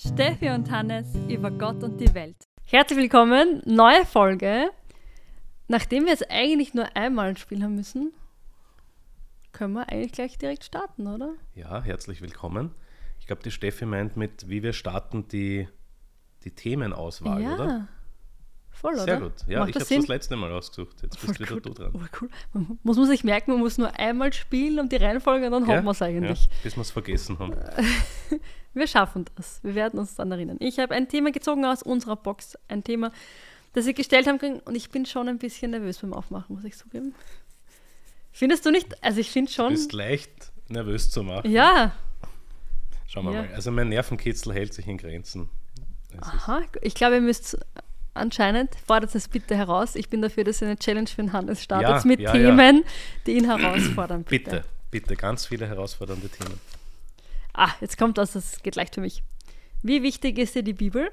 Steffi und Hannes über Gott und die Welt. Herzlich willkommen, neue Folge. Nachdem wir jetzt eigentlich nur einmal ein Spiel haben müssen, können wir eigentlich gleich direkt starten, oder? Ja, herzlich willkommen. Ich glaube, die Steffi meint mit, wie wir starten, die, die Themenauswahl, ja. oder? Voll, oder? Sehr gut. Ja, Macht ich habe das letzte Mal ausgesucht. Jetzt bist Voll wieder gut. du dran. Oh, cool. Man muss man sich merken, man muss nur einmal spielen und die Reihenfolge und dann Gell? haben wir es eigentlich. Ja, bis wir es vergessen haben. Wir schaffen das. Wir werden uns dann erinnern. Ich habe ein Thema gezogen aus unserer Box. Ein Thema, das Sie gestellt haben können. Und ich bin schon ein bisschen nervös beim Aufmachen, muss ich zugeben. Findest du nicht? Also ich finde Du schon. bist leicht nervös zu machen. Ja, Schauen wir Ja. mal. Also mein Nervenkitzel hält sich in Grenzen. Es aha. Ich glaube, ihr müsst anscheinend, fordert es bitte heraus. Ich bin dafür, dass ihr eine Challenge für den Hannes startet Ja, mit ja, ja. Themen, die ihn herausfordern. Bitte. bitte, bitte, ganz viele herausfordernde Themen. Ah, jetzt kommt das, das geht leicht für mich. Wie wichtig ist dir die Bibel?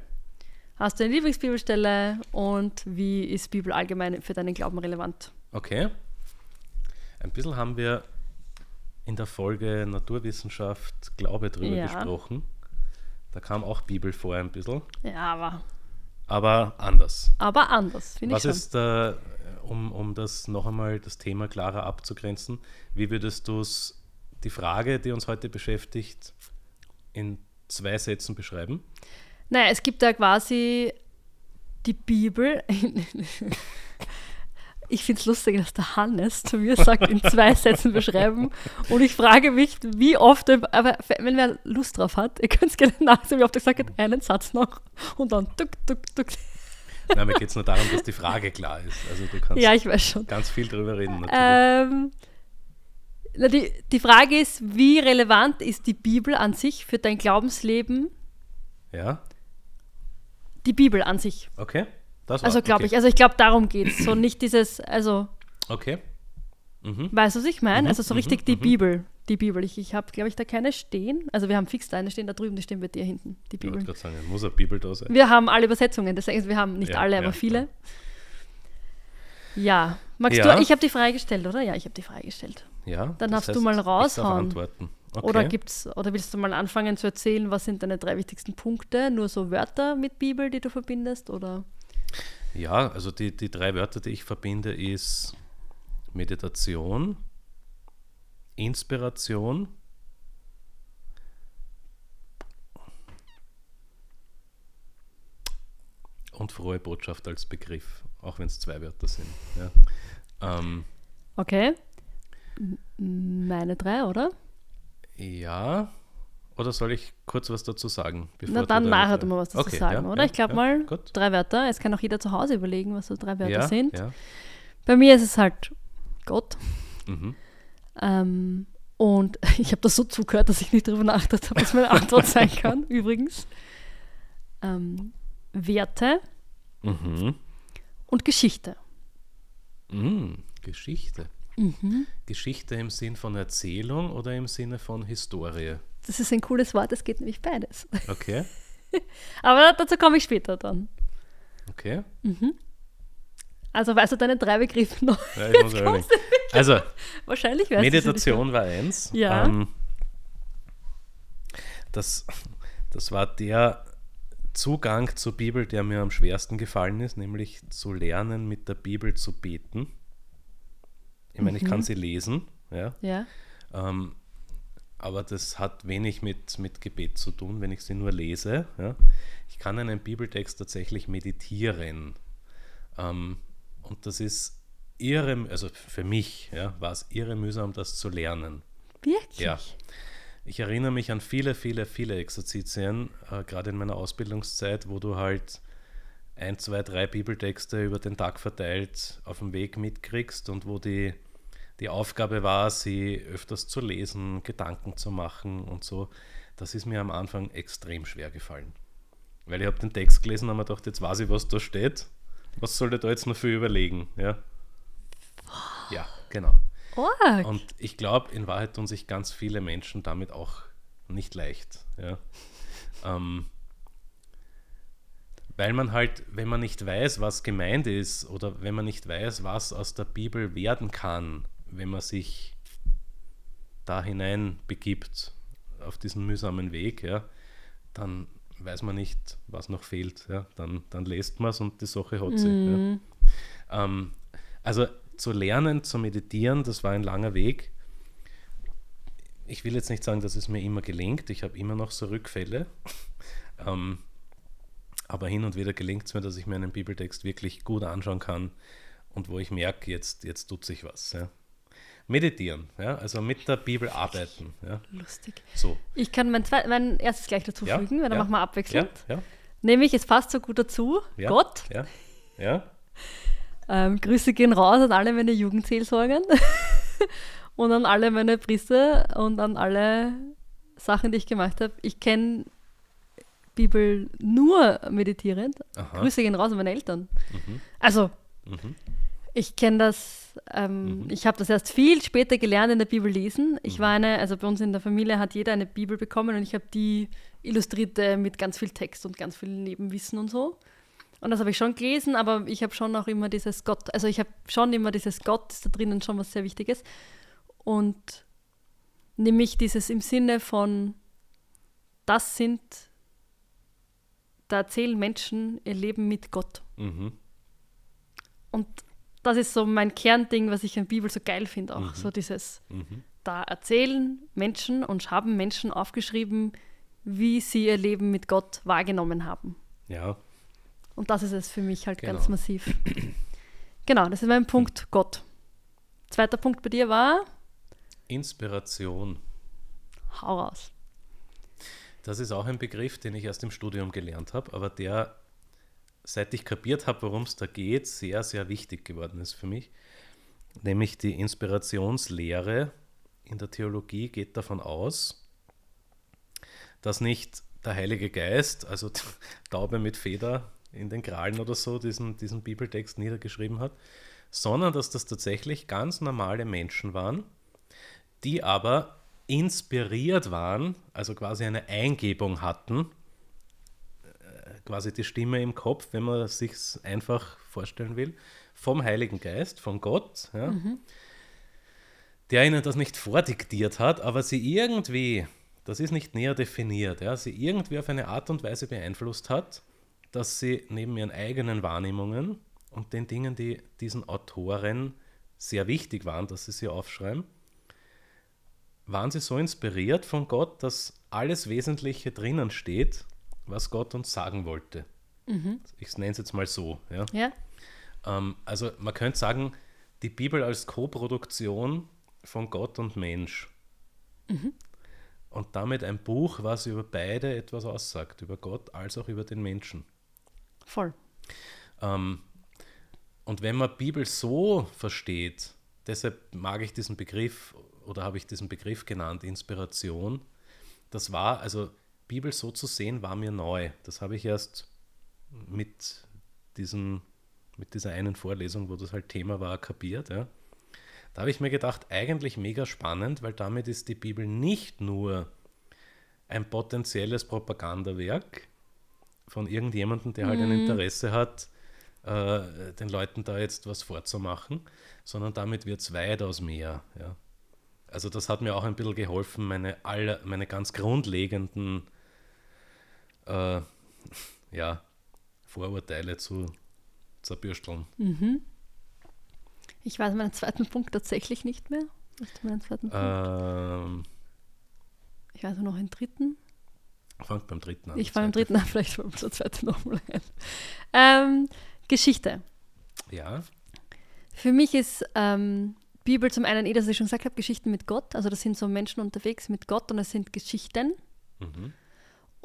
Hast du eine Lieblingsbibelstelle und wie ist Bibel allgemein für deinen Glauben relevant? Okay. Ein bisschen haben wir in der Folge Naturwissenschaft Glaube drüber Ja. gesprochen. Da kam auch Bibel vor ein bisschen, Ja, aber, aber anders. aber anders, finde ich Was schon. ist, äh, um, um das noch einmal das Thema klarer abzugrenzen, wie würdest du es, die Frage, die uns heute beschäftigt, in zwei Sätzen beschreiben? Naja, es gibt da quasi die Bibel. Ich finde es lustig, dass der Hannes zu mir sagt, in zwei Sätzen beschreiben. Und ich frage mich, wie oft, er- aber wenn wer Lust drauf hat, ihr könnt es gerne nachsehen, wie oft er gesagt hat, einen Satz noch und dann tuk, tuk, tuk. Nein, mir geht es nur darum, dass die Frage klar ist. Also du kannst Ja, ich weiß schon. ganz viel drüber reden. Ähm, na, die, die Frage ist, wie relevant ist die Bibel an sich für dein Glaubensleben? ja, Die Bibel an sich. okay. Das Also war's. glaube okay. ich, also ich glaube, darum geht es. So nicht dieses, also, Okay. Mhm. weißt du, was ich meine? Also so mhm, richtig die mhm. Bibel. Die Bibel. Ich, ich habe, glaube ich, da keine stehen. Also wir haben fix da eine stehen, da drüben, die stehen bei dir hinten, die Ich wollte Bibel. gerade sagen, muss eine Bibel da sein. Wir haben alle Übersetzungen, das heißt, wir haben nicht Ja, alle, ja, aber viele. Ja. Magst Ja. du, ich habe die Frage gestellt, oder? Ja, ich habe die Frage gestellt. Ja, Dann darfst du mal raushauen. antworten. Okay. Oder gibt's, oder willst du mal anfangen zu erzählen, was sind deine drei wichtigsten Punkte? Nur so Wörter mit Bibel, die du verbindest? Oder? Ja, also die, die drei Wörter, die ich verbinde, ist Meditation, Inspiration und frohe Botschaft als Begriff, auch wenn es zwei Wörter sind. Ja, ähm, Okay. Meine drei, oder? ja. Oder soll ich kurz was dazu sagen? Na dann nachher du mal was dazu Okay, sagen, ja, oder? ja, ich glaube ja, mal Gut. drei Wörter. Jetzt kann auch jeder zu Hause überlegen, was so drei Wörter sind. Bei mir ist es halt Gott. Mhm. Ähm, und ich habe das so zugehört, dass ich nicht darüber nachgedacht habe, was meine Antwort sein kann, übrigens. Ähm, Werte Mhm. und Geschichte. Mm, Geschichte. Mhm. Geschichte im Sinn von Erzählung oder im Sinne von Historie? Das ist ein cooles Wort, es geht nämlich beides. Okay, Aber dazu komme ich später dann. okay. Also weißt du deine drei Begriffe noch? Ja, ich muss überlegen. Also, Wahrscheinlich Meditation war eins. Ja. Ähm, das, das war der Zugang zur Bibel, der mir am schwersten gefallen ist, nämlich zu lernen, mit der Bibel zu beten. Ich meine, ich Mhm. kann sie lesen, ja. Ja. ähm, aber das hat wenig mit, mit Gebet zu tun, wenn ich sie nur lese. Ja. Ich kann einen Bibeltext tatsächlich meditieren. Ähm, und das ist irre, also für mich ja, war es irre mühsam, das zu lernen. Wirklich? Ja. Ich erinnere mich an viele, viele, viele Exerzitien, äh, gerade in meiner Ausbildungszeit, wo du halt ein, zwei, drei Bibeltexte über den Tag verteilt auf dem Weg mitkriegst und wo die, die Aufgabe war, sie öfters zu lesen, Gedanken zu machen und so. Das ist mir am Anfang extrem schwer gefallen. Weil ich habe den Text gelesen und mir gedacht, jetzt weiß ich, was da steht. Was soll ich da jetzt noch viel überlegen? Ja, ja genau. Org. Und ich glaube, in Wahrheit tun sich ganz viele Menschen damit auch nicht leicht. Ja. Ähm, weil man halt, wenn man nicht weiß, was gemeint ist, oder wenn man nicht weiß, was aus der Bibel werden kann, wenn man sich da hinein begibt, auf diesen mühsamen Weg, ja, dann weiß man nicht, was noch fehlt. Ja? Dann, dann lest man es und die Sache hat sie. Mhm. Ja? Ähm, also zu lernen, zu meditieren, das war ein langer Weg. Ich will jetzt nicht sagen, dass es mir immer gelingt. Ich habe immer noch so Rückfälle. ähm, aber hin und wieder gelingt es mir, dass ich mir einen Bibeltext wirklich gut anschauen kann und wo ich merke, jetzt, jetzt tut sich was. Ja. Meditieren, ja, also mit der Bibel arbeiten. Ja. Lustig. So. Ich kann mein, zweit, mein erstes gleich dazu Ja, fügen, weil dann machen wir abwechselnd. Nämlich, es passt so gut dazu. Gott, ähm, Grüße gehen raus an alle meine Jugendseelsorgen und an alle meine Priester und an alle Sachen, die ich gemacht habe. Ich kenne Bibel nur meditierend. Aha. Grüße gehen raus an meine Eltern. Mhm. Also, Mhm. Ich kenne das, ähm, Mhm. ich habe das erst viel später gelernt in der Bibel lesen. Ich Mhm. war eine, also bei uns in der Familie hat jeder eine Bibel bekommen und ich habe die illustrierte mit ganz viel Text und ganz viel Nebenwissen und so. Und das habe ich schon gelesen, aber ich habe schon auch immer dieses Gott, also ich habe schon immer dieses Gott, ist da drinnen schon was sehr Wichtiges. Und nämlich dieses im Sinne von, das sind, da erzählen Menschen ihr Leben mit Gott. Mhm. Und das ist so mein Kernding, was ich an Bibel so geil finde auch. Mhm. So dieses, Mhm. da erzählen Menschen und haben Menschen aufgeschrieben, wie sie ihr Leben mit Gott wahrgenommen haben. Ja, Und das ist es für mich halt Genau. ganz massiv. genau, das ist mein Punkt Gott. Zweiter Punkt bei dir war, Inspiration. hau raus. Das ist auch ein Begriff, den ich erst im Studium gelernt habe, aber der, seit ich kapiert habe, worum es da geht, sehr, sehr wichtig geworden ist für mich. Nämlich die Inspirationslehre in der Theologie geht davon aus, dass nicht der Heilige Geist, also Taube mit Feder in den Krallen oder so, diesen, diesen Bibeltext niedergeschrieben hat, sondern dass das tatsächlich ganz normale Menschen waren, die aber inspiriert waren, also quasi eine Eingebung hatten, quasi die Stimme im Kopf, wenn man sich einfach vorstellen will, vom Heiligen Geist, von Gott, ja, der ihnen das nicht vordiktiert hat, aber sie irgendwie, das ist nicht näher definiert, ja, sie irgendwie auf eine Art und Weise beeinflusst hat, dass sie neben ihren eigenen Wahrnehmungen und den Dingen, die diesen Autoren sehr wichtig waren, dass sie sie aufschreiben, waren sie so inspiriert von Gott, dass alles Wesentliche drinnen steht, was Gott uns sagen wollte. Ich nenne es jetzt mal so. Ja? Ja? Ähm, also man könnte sagen, die Bibel als Co-Produktion von Gott und Mensch. Und damit ein Buch, was über beide etwas aussagt, über Gott als auch über den Menschen. Voll. Ähm, und wenn man Bibel so versteht, deshalb mag ich diesen Begriff oder habe ich diesen Begriff genannt, Inspiration, das war, also Bibel so zu sehen, war mir neu. Das habe ich erst mit, diesem, mit dieser einen Vorlesung, wo das halt Thema war, kapiert. Ja. Da habe ich mir gedacht, eigentlich mega spannend, weil damit ist die Bibel nicht nur ein potenzielles Propagandawerk von irgendjemandem, der halt ein Interesse hat, äh, den Leuten da jetzt was vorzumachen, sondern damit wird es weitaus mehr. Ja. Also das hat mir auch ein bisschen geholfen, meine, alle, meine ganz grundlegenden äh, ja, Vorurteile zu zerbürsteln. Ich weiß meinen zweiten Punkt tatsächlich nicht mehr. Weißt du meinen zweiten Punkt? Ähm, Ich weiß nur noch einen dritten. fangt beim dritten an. Ich fange Zweite. dritten an, vielleicht fällt der zweite nochmal ein. Ähm, Geschichte. Ja, Für mich ist ähm, Bibel zum einen, eh, dass ich schon gesagt habe, Geschichten mit Gott. Also das sind so Menschen unterwegs mit Gott und es sind Geschichten. mhm.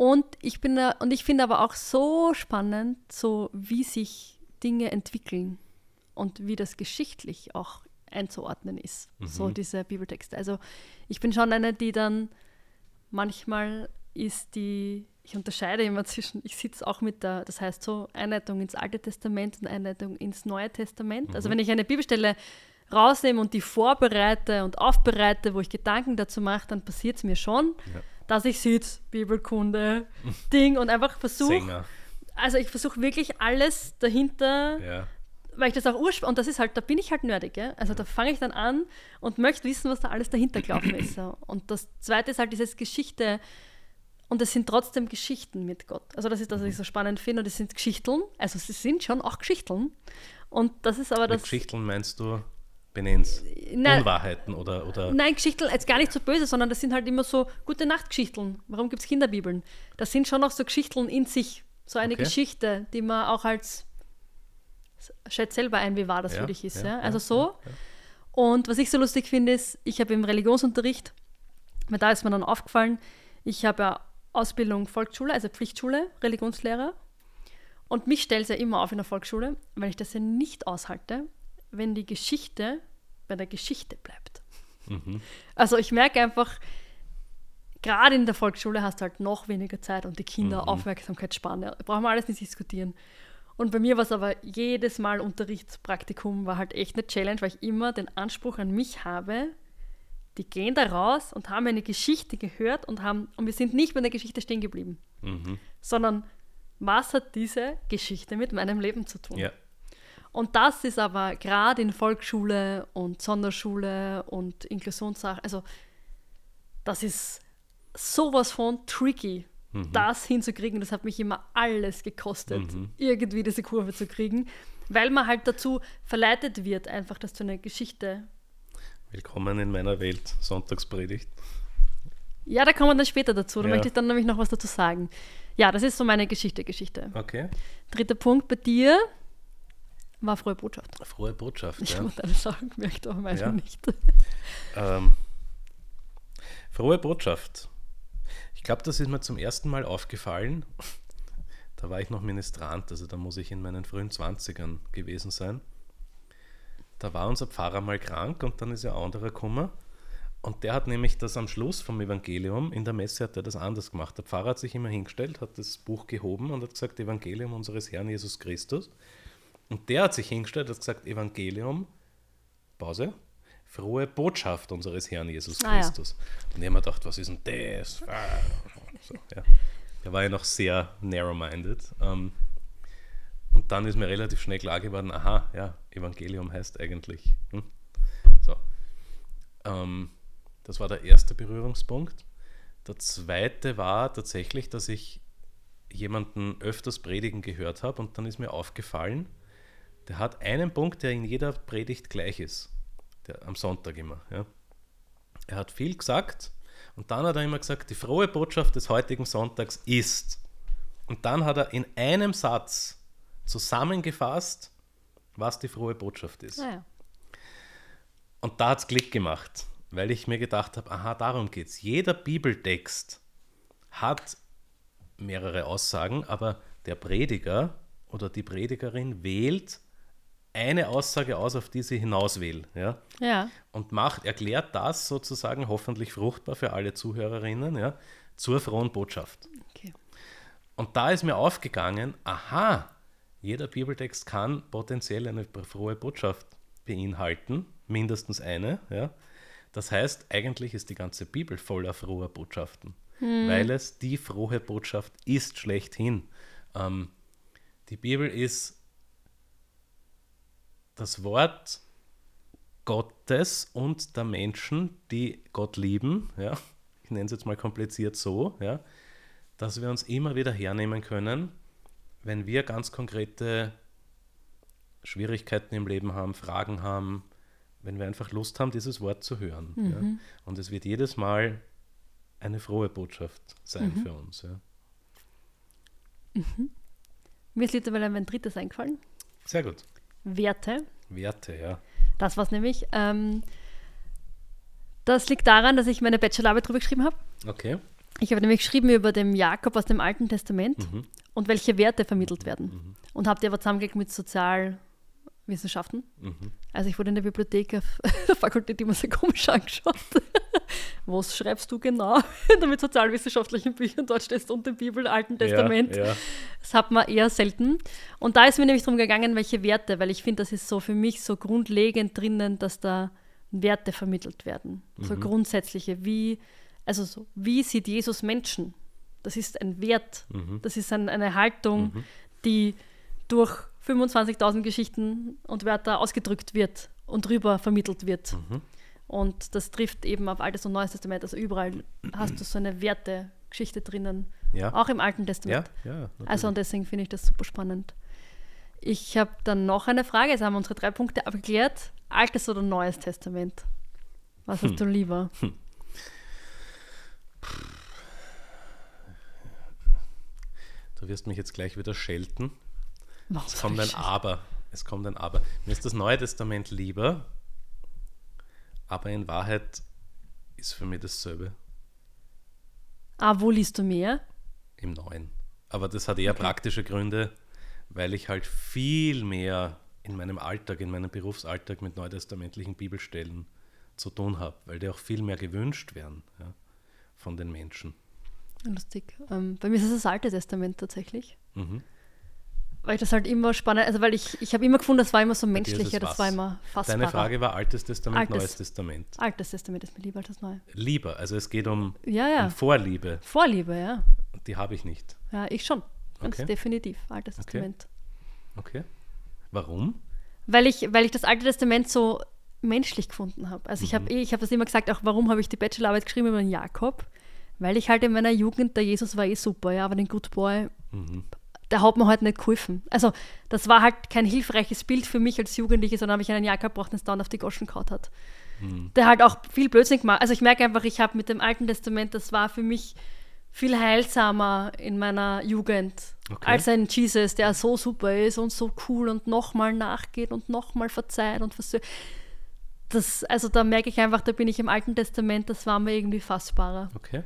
Und ich bin da, und ich finde aber auch so spannend, so wie sich Dinge entwickeln und wie das geschichtlich auch einzuordnen ist. So Mhm. diese Bibeltexte. Also ich bin schon eine, die dann manchmal ist die, ich unterscheide immer zwischen, ich sitze auch mit der, das heißt so Einleitung ins Alte Testament und Einleitung ins Neue Testament. Also Mhm. wenn ich eine Bibelstelle rausnehme und die vorbereite und aufbereite, wo ich Gedanken dazu mache, dann passiert es mir schon, Ja. Dass ich sitze, Bibelkunde, Ding und einfach versuche, also ich versuche wirklich alles dahinter, Ja. weil ich das auch ursprünglich, und das ist halt, da bin ich halt nerdig, ja? also da fange ich dann an und möchte wissen, was da alles dahinter gelaufen ist. So. Und das Zweite ist halt dieses Geschichte und es sind trotzdem Geschichten mit Gott. Also das ist das, was ich so spannend finde. Und es sind Geschichten, also sie sind schon auch Geschichten. Und das ist aber Mit das. Geschichten meinst du Benenn's? Nein. Unwahrheiten oder, oder Nein, Geschichten jetzt gar nicht so böse, sondern das sind halt immer so gute Nachtgeschichten. Warum gibt es Kinderbibeln? Das sind schon auch so Geschichten in sich. So eine Okay. Geschichte, die man auch als schätzt selber ein, wie wahr das Ja, für dich ist. Ja, ja, Also so. Und was ich so lustig finde, ist, ich habe im Religionsunterricht, weil da ist mir dann aufgefallen, ich habe ja Ausbildung Volksschule, also Pflichtschule, Religionslehrer. Und mich stellt es ja immer auf in der Volksschule, weil ich das ja nicht aushalte, wenn die Geschichte bei der Geschichte bleibt. Also ich merke einfach, gerade in der Volksschule hast du halt noch weniger Zeit und die Kinder Aufmerksamkeitsspanne. Brauchen wir alles nicht diskutieren. Und bei mir war es aber jedes Mal Unterrichtspraktikum, war halt echt eine Challenge, weil ich immer den Anspruch an mich habe, die gehen da raus und haben eine Geschichte gehört und haben, und wir sind nicht bei der Geschichte stehen geblieben, sondern was hat diese Geschichte mit meinem Leben zu tun? ja. Und das ist aber gerade in Volksschule und Sonderschule und Inklusionssachen, also das ist sowas von tricky, das hinzukriegen. Das hat mich immer alles gekostet, irgendwie diese Kurve zu kriegen, weil man halt dazu verleitet wird, einfach das zu einer Geschichte. Willkommen in meiner Welt, Sonntagspredigt. Ja, da kommen wir dann später dazu. Da Ja. möchte ich dann nämlich noch was dazu sagen. Ja, das ist so meine Geschichte, Geschichte. Okay. Dritter Punkt bei dir war frohe Botschaft. Frohe Botschaft. Ich Ja. habe deine Sachen gemerkt, aber meine Ja. nicht. Ähm, frohe Botschaft. Ich glaube, das ist mir zum ersten Mal aufgefallen. Da war ich noch Ministrant, also da muss ich in meinen frühen 20ern gewesen sein. Da war unser Pfarrer mal krank und dann ist ein anderer gekommen. Und der hat nämlich das am Schluss vom Evangelium, in der Messe hat er das anders gemacht. Der Pfarrer hat sich immer hingestellt, hat das Buch gehoben und hat gesagt, Evangelium unseres Herrn Jesus Christus. Und der hat sich hingestellt, hat gesagt, Evangelium, Pause, frohe Botschaft unseres Herrn Jesus Ah, ja. Christus. Und ich habe mir gedacht, was ist denn das? Ah, So, ja. Der war ja noch sehr narrow-minded. Ähm, und dann ist mir relativ schnell klar geworden, aha, ja, Evangelium heißt eigentlich. Hm? So. Ähm, das war der erste Berührungspunkt. Der zweite war tatsächlich, dass ich jemanden öfters predigen gehört habe und dann ist mir aufgefallen, der hat einen Punkt, der in jeder Predigt gleich ist. Der, am Sonntag immer. Ja. Er hat viel gesagt und dann hat er immer gesagt, die frohe Botschaft des heutigen Sonntags ist. Und dann hat er in einem Satz zusammengefasst, was die frohe Botschaft ist. Naja. Und da hat es Klick gemacht, weil ich mir gedacht habe, aha, darum geht es. Jeder Bibeltext hat mehrere Aussagen, aber der Prediger oder die Predigerin wählt eine Aussage aus, auf die sie hinaus will. Ja? Ja. und macht, erklärt das sozusagen hoffentlich fruchtbar für alle Zuhörerinnen, ja, zur frohen Botschaft. Okay. Und da ist mir aufgegangen, aha, jeder Bibeltext kann potenziell eine frohe Botschaft beinhalten, mindestens eine. Ja. Das heißt, eigentlich ist die ganze Bibel voller froher Botschaften, weil es die frohe Botschaft ist schlechthin. Ähm, die Bibel ist das Wort Gottes und der Menschen, die Gott lieben, ja, ich nenne es jetzt mal kompliziert so, ja, dass wir uns immer wieder hernehmen können, wenn wir ganz konkrete Schwierigkeiten im Leben haben, Fragen haben, wenn wir einfach Lust haben, dieses Wort zu hören. Ja. Und es wird jedes Mal eine frohe Botschaft sein für uns. Ja. Mir ist mittlerweile mein drittes eingefallen. Sehr gut. Werte. Werte, ja. Das war's nämlich. Ähm, das liegt daran, dass ich meine Bachelorarbeit drüber geschrieben habe. Okay. Ich habe nämlich geschrieben über den Jakob aus dem Alten Testament Mhm. und welche Werte vermittelt werden. Und habe die aber zusammengelegt mit Sozialwissenschaften. Mhm. Also ich wurde in der Bibliothek auf der Fakultät immer sehr komisch angeschaut. Was schreibst du genau? Damit sozialwissenschaftlichen Büchern dort stehst und der Bibel, Alten Testament. Ja, ja. Das hat man eher selten. Und da ist mir nämlich darum gegangen, welche Werte, weil ich finde, das ist so für mich so grundlegend drinnen, dass da Werte vermittelt werden. So grundsätzliche, wie, also so, wie sieht Jesus Menschen? Das ist ein Wert, das ist ein, eine Haltung, die durch 25.000 Geschichten und Wörter ausgedrückt wird und drüber vermittelt wird. Und das trifft eben auf Altes und Neues Testament. Also überall hast du so eine Werte, Geschichte drinnen. Ja. Auch im Alten Testament. Ja, ja. Also und deswegen finde ich das super spannend. Ich habe dann noch eine Frage. Jetzt haben wir unsere drei Punkte abgeklärt. Altes oder Neues Testament? Was hast du lieber? Du wirst mich jetzt gleich wieder schelten. Warum Es kommt ein Aber. Es kommt ein Aber. Mir ist das Neue Testament lieber, aber in Wahrheit ist für mich dasselbe Ah, wo liest du mehr? im Neuen. Aber das hat eher praktische Gründe, weil ich halt viel mehr in meinem Alltag, in meinem Berufsalltag mit neutestamentlichen Bibelstellen zu tun habe, weil die auch viel mehr gewünscht werden ja, von den Menschen. Lustig. Ähm, bei mir ist es das Alte Testament tatsächlich. Mhm. Weil ich das halt immer spannend, also weil ich, ich habe immer gefunden, das war immer so menschlicher, das war immer fassbarer. Deine Frage war Altes Testament, Altes. Neues Testament. Altes Testament ist mir lieber als das Neue. Lieber, also es geht um, Ja, ja. um Vorliebe, Vorliebe, ja. und die habe ich nicht. Ja, ich schon. Ganz Okay. definitiv. Altes Okay. Testament. Okay. Warum? Weil ich, weil ich das Alte Testament so menschlich gefunden habe. Also ich habe Mhm. ich habe das immer gesagt, auch warum habe ich die Bachelorarbeit geschrieben über den Jakob? Weil ich halt in meiner Jugend, der Jesus war eh super, ja, aber den Good Boy, Mhm. Der hat mir halt nicht geholfen. Also das war halt kein hilfreiches Bild für mich als Jugendliche, sondern habe ich einen Jakob braucht, der es dann auf die Goschen kaut hat. Mhm. Der halt auch viel Blödsinn gemacht. Also ich merke einfach, ich habe mit dem Alten Testament, das war für mich viel heilsamer in meiner Jugend Okay. als ein Jesus, der so super ist und so cool und nochmal nachgeht und nochmal verzeiht und versöhnt. Das, also da merke ich einfach, da bin ich im Alten Testament, das war mir irgendwie fassbarer. Okay.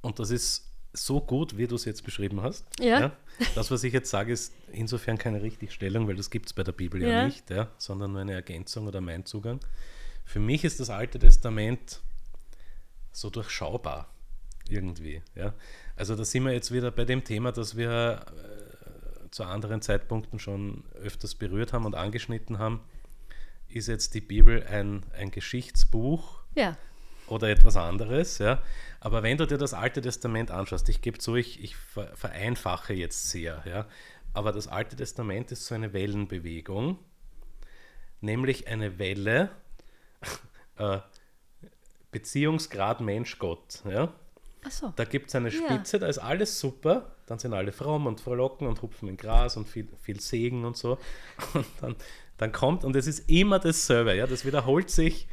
Und das ist so gut, wie du es jetzt beschrieben hast. Ja. Das, was ich jetzt sage, ist insofern keine Richtigstellung, weil das gibt es bei der Bibel ja, Ja. nicht, ja, sondern nur eine Ergänzung oder mein Zugang. Für mich ist das Alte Testament so durchschaubar irgendwie. Ja. Also da sind wir jetzt wieder bei dem Thema, das wir äh, zu anderen Zeitpunkten schon öfters berührt haben und angeschnitten haben. Ist jetzt die Bibel ein, ein Geschichtsbuch Ja, oder etwas anderes, ja. Aber wenn du dir das Alte Testament anschaust, ich gebe zu, ich, ich ver- vereinfache jetzt sehr, ja. Aber das Alte Testament ist so eine Wellenbewegung, nämlich eine Welle, äh, Beziehungsgrad Mensch-Gott, ja. achso. Da gibt es eine Ja. Spitze, da ist alles super, dann sind alle fromm und frohlocken und hupfen in Gras und viel, viel Segen und so. Und dann, dann kommt, und es ist immer dasselbe, ja, das wiederholt sich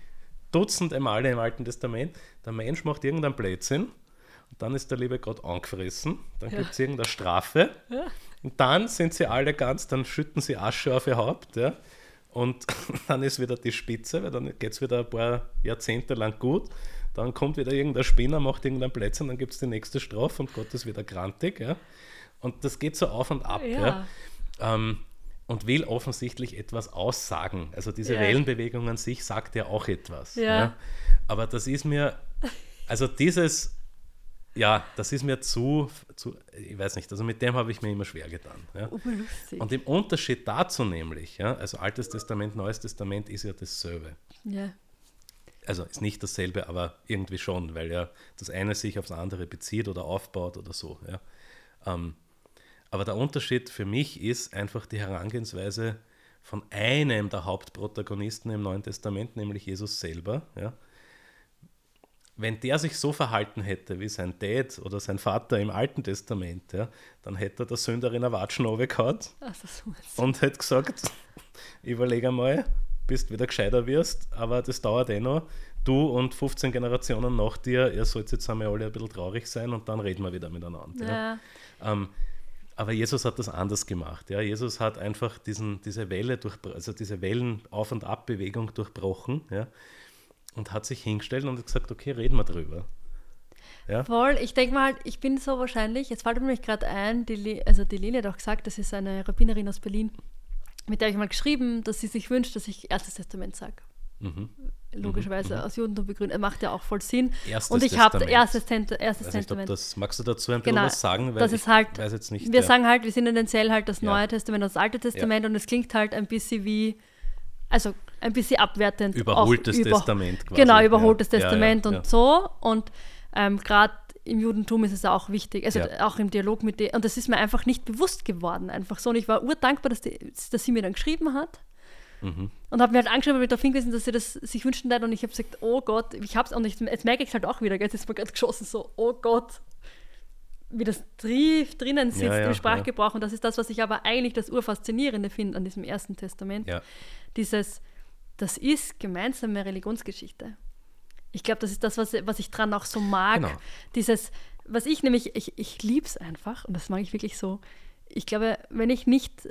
dutzende Male im Alten Testament. Der Mensch macht irgendeinen Blödsinn und dann ist der liebe Gott angefressen, dann Ja. gibt es irgendeine Strafe Ja. und dann sind sie alle ganz, dann schütten sie Asche auf ihr Haupt, ja. Und dann ist wieder die Spitze, weil dann geht es wieder ein paar Jahrzehnte lang gut. Dann kommt wieder irgendein Spinner, macht irgendein Plätzchen, dann gibt es die nächste Strafe und Gott ist wieder grantig. Ja? Und das geht so auf und ab. Ja. Ja. Ähm, und will offensichtlich etwas aussagen. Also diese Ja. Wellenbewegung an sich sagt ja auch etwas. Ja. Aber das ist mir, also dieses, ja, das ist mir zu, zu ich weiß nicht, also mit dem habe ich mir immer schwer getan. Ja? Und im Unterschied dazu nämlich, ja, also Altes Testament, Neues Testament ist ja dasselbe. Ja. Also ist nicht dasselbe, aber irgendwie schon, weil ja das eine sich aufs andere bezieht oder aufbaut oder so. Ja. Ähm, aber der Unterschied für mich ist einfach die Herangehensweise von einem der Hauptprotagonisten im Neuen Testament, nämlich Jesus selber. Ja. Wenn der sich so verhalten hätte wie sein Dad oder sein Vater im Alten Testament, ja, dann hätte er der Sünderin eine Watschen ist- und hätte gesagt, überleg einmal, bis wieder gescheiter wirst, aber das dauert eh noch. Du und 15 Generationen nach dir, ihr sollt jetzt einmal alle ein bisschen traurig sein und dann reden wir wieder miteinander. Ja. ja. Ähm, aber Jesus hat das anders gemacht. Ja. Jesus hat einfach diesen, diese Welle durch, also diese Wellen-Auf- und Abbewegung durchbrochen ja, und hat sich hingestellt und gesagt, okay, reden wir drüber. Ja. Voll, ich denke mal, ich bin so wahrscheinlich, jetzt fällt mir gerade ein, die, also die Lili hat auch gesagt, das ist eine Rabbinerin aus Berlin, mit der ich mal geschrieben, dass sie sich wünscht, dass ich Erstes Testament sage. Mhm. Logischerweise aus Judentum begründet, macht ja auch voll Sinn. Erstes Und ich habe erstes, Tent- erstes Weiß nicht, Testament. das, magst du dazu ein bisschen Genau, was sagen? das ich ist halt- weiß jetzt nicht. wir ja. sagen halt, wir sind in den Zell halt das Ja. Neue Testament und das Alte Testament und es klingt halt ein bisschen wie, also ein bisschen abwertend. Überholtes über- Testament quasi. Genau, überholtes Ja, ja, Testament ja, und ja. so. Und ähm, gerade im Judentum ist es auch wichtig, also Ja. auch im Dialog mit dir. Und das ist mir einfach nicht bewusst geworden, einfach so. Und ich war urdankbar, dass, die, dass sie mir dann geschrieben hat. Mhm. Und habe mir halt angeschaut, weil ich darauf hingewiesen, dass sie das sich wünschen würden. Und ich habe gesagt, oh Gott, ich hab's und ich, jetzt merke ich es halt auch wieder, gell, jetzt ist mir gerade geschossen, so, oh Gott, wie das tief drinnen sitzt Ja, ja, im Sprachgebrauch. Und das ist das, was ich aber eigentlich das Urfaszinierende finde an diesem ersten Testament. Ja. Dieses, das ist gemeinsame Religionsgeschichte. Ich glaube, das ist das, was, was ich dran auch so mag. Genau. Dieses, was ich nämlich, ich, ich liebe es einfach und das mag ich wirklich so. Ich glaube, wenn ich nicht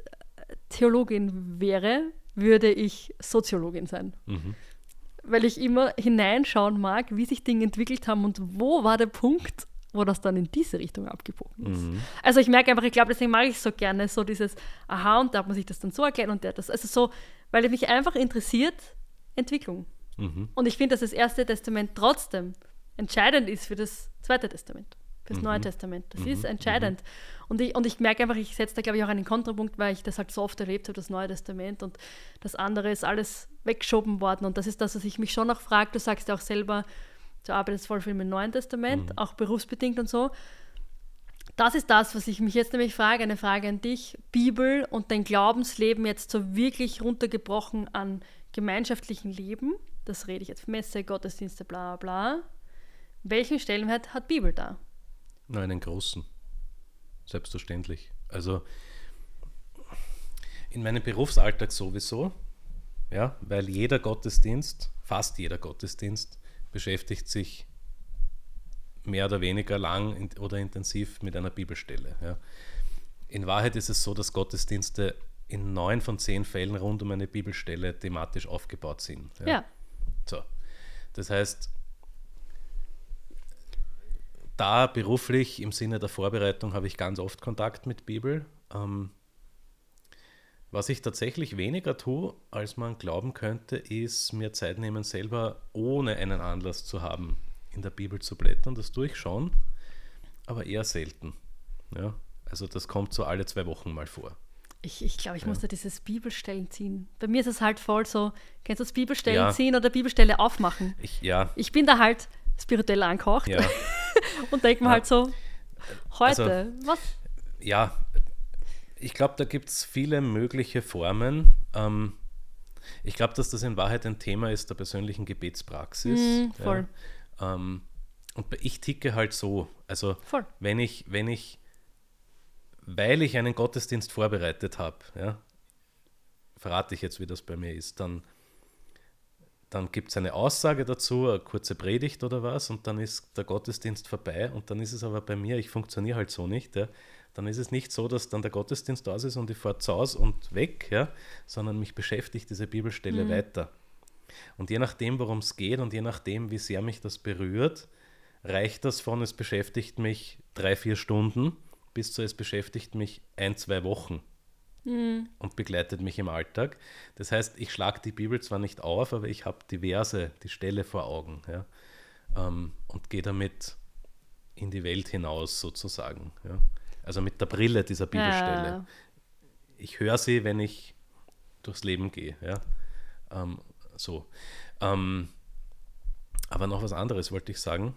Theologin wäre, würde ich Soziologin sein. Mhm. Weil ich immer hineinschauen mag, wie sich Dinge entwickelt haben und wo war der Punkt, wo das dann in diese Richtung abgebogen ist. Mhm. Also ich merke einfach, ich glaube, deswegen mag ich so gerne so dieses, aha, und da hat man sich das dann so erklärt und der das. Also so, weil mich einfach interessiert Entwicklung. Mhm. Und ich finde, dass das Erste Testament trotzdem entscheidend ist für das Zweite Testament, für das Mhm. Neue Testament. Das Mhm. ist entscheidend. Und, ich, und ich merke einfach, ich setze da, glaube ich, auch einen Kontrapunkt, weil ich das halt so oft erlebt habe, das Neue Testament und das andere ist alles weggeschoben worden. Und das ist das, was ich mich schon noch frage. Du sagst ja auch selber, du arbeitest voll viel mit dem Neuen Testament, Mhm. auch berufsbedingt und so. Das ist das, was ich mich jetzt nämlich frage, eine Frage an dich. Bibel und dein Glaubensleben jetzt so wirklich runtergebrochen an gemeinschaftlichen Leben. Das rede ich jetzt Messe, Gottesdienste, bla bla. Welchen Stellenwert hat Bibel da? Nur einen großen. Selbstverständlich. Also in meinem Berufsalltag sowieso, ja, weil jeder Gottesdienst, fast jeder Gottesdienst, beschäftigt sich mehr oder weniger lang oder intensiv mit einer Bibelstelle. Ja. In Wahrheit ist es so, dass Gottesdienste in neun von zehn Fällen rund um eine Bibelstelle thematisch aufgebaut sind. Ja. So. Das heißt, da beruflich im Sinne der Vorbereitung habe ich ganz oft Kontakt mit Bibel. Ähm, was ich tatsächlich weniger tue, als man glauben könnte, ist mir Zeit nehmen, selber ohne einen Anlass zu haben, in der Bibel zu blättern. Das tue ich schon, aber eher selten. Ja? Also das kommt so alle zwei Wochen mal vor. Ich, ich glaube, ich muss da dieses Bibelstellen ziehen. Bei mir ist es halt voll so, kennst du das Bibelstellen Ja. ziehen oder Bibelstelle aufmachen? Ich, ja, Ich bin da halt spirituell angehaucht ja. und denke mir Ja. halt so, heute, was? ja, ich glaube, da gibt es viele mögliche Formen. Ähm, ich glaube, dass das in Wahrheit ein Thema ist der persönlichen Gebetspraxis. Mm, voll. Ja. Ähm, und ich ticke halt so. Also, Voll. wenn ich, wenn ich, weil ich einen Gottesdienst vorbereitet habe, ja, verrate ich jetzt, wie das bei mir ist, dann, dann gibt es eine Aussage dazu, eine kurze Predigt oder was, und dann ist der Gottesdienst vorbei und dann ist es aber bei mir, ich funktioniere halt so nicht, ja, dann ist es nicht so, dass dann der Gottesdienst aus ist und ich fahre zu Hause und weg, ja, sondern mich beschäftigt diese Bibelstelle weiter. Und je nachdem, worum es geht und je nachdem, wie sehr mich das berührt, reicht das von, es beschäftigt mich drei, vier Stunden, bis zu es beschäftigt mich ein, zwei Wochen und begleitet mich im Alltag. Das heißt, ich schlage die Bibel zwar nicht auf, aber ich habe die Verse, die Stelle vor Augen ja, ähm, und gehe damit in die Welt hinaus sozusagen. Ja. Also mit der Brille dieser Bibelstelle. Ja. Ich höre sie, wenn ich durchs Leben gehe. Ja. Ähm, so. Ähm, aber noch was anderes wollte ich sagen,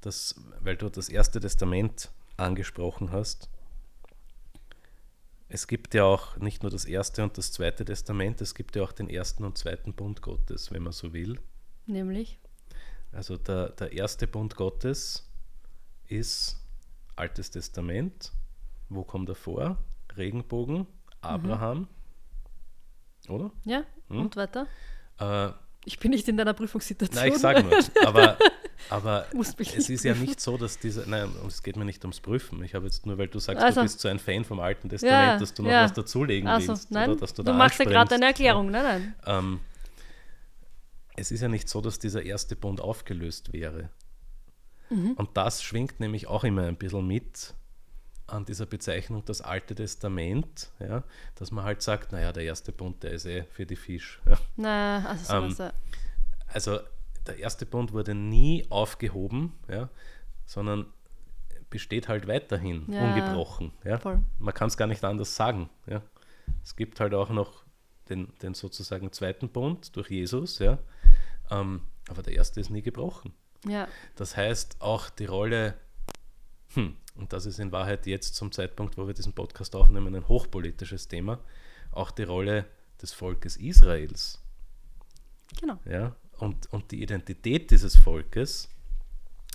dass, weil du das Erste Testament angesprochen hast. Es gibt ja auch nicht nur das Erste und das Zweite Testament, es gibt ja auch den ersten und zweiten Bund Gottes, wenn man so will. Nämlich, Also der, der erste Bund Gottes ist Altes Testament. Wo kommt er vor? Regenbogen, Abraham. Oder? ja, Hm? und weiter? Äh, Ich bin nicht in deiner Prüfungssituation. nein, ich sage nur. Aber, aber es ist ja nicht so, dass dieser. Nein, es geht mir nicht ums Prüfen. Ich habe jetzt nur, weil du sagst, Also. du bist so ein Fan vom Alten Testament, Ja, dass du noch ja. was dazulegen Also, willst. nein, oder dass du du, da machst ja gerade eine Erklärung. Nein, nein. Ähm, es ist ja nicht so, dass dieser erste Bund aufgelöst wäre. Mhm. Und das schwingt nämlich auch immer ein bisschen mit an dieser Bezeichnung das Alte Testament, ja, dass man halt sagt, naja, der erste Bund, der ist eh für die Fisch. Ja. Na, also Ähm. Also der erste Bund wurde nie aufgehoben, ja, sondern besteht halt weiterhin, Ja, ungebrochen. Ja. voll. Man kann es gar nicht anders sagen. Ja. Es gibt halt auch noch den, den sozusagen zweiten Bund durch Jesus, ja. Ähm, aber der erste ist nie gebrochen. ja. Das heißt, auch die Rolle, hm, und das ist in Wahrheit jetzt zum Zeitpunkt, wo wir diesen Podcast aufnehmen, ein hochpolitisches Thema, auch die Rolle des Volkes Israels. Genau. Ja? Und, und die Identität dieses Volkes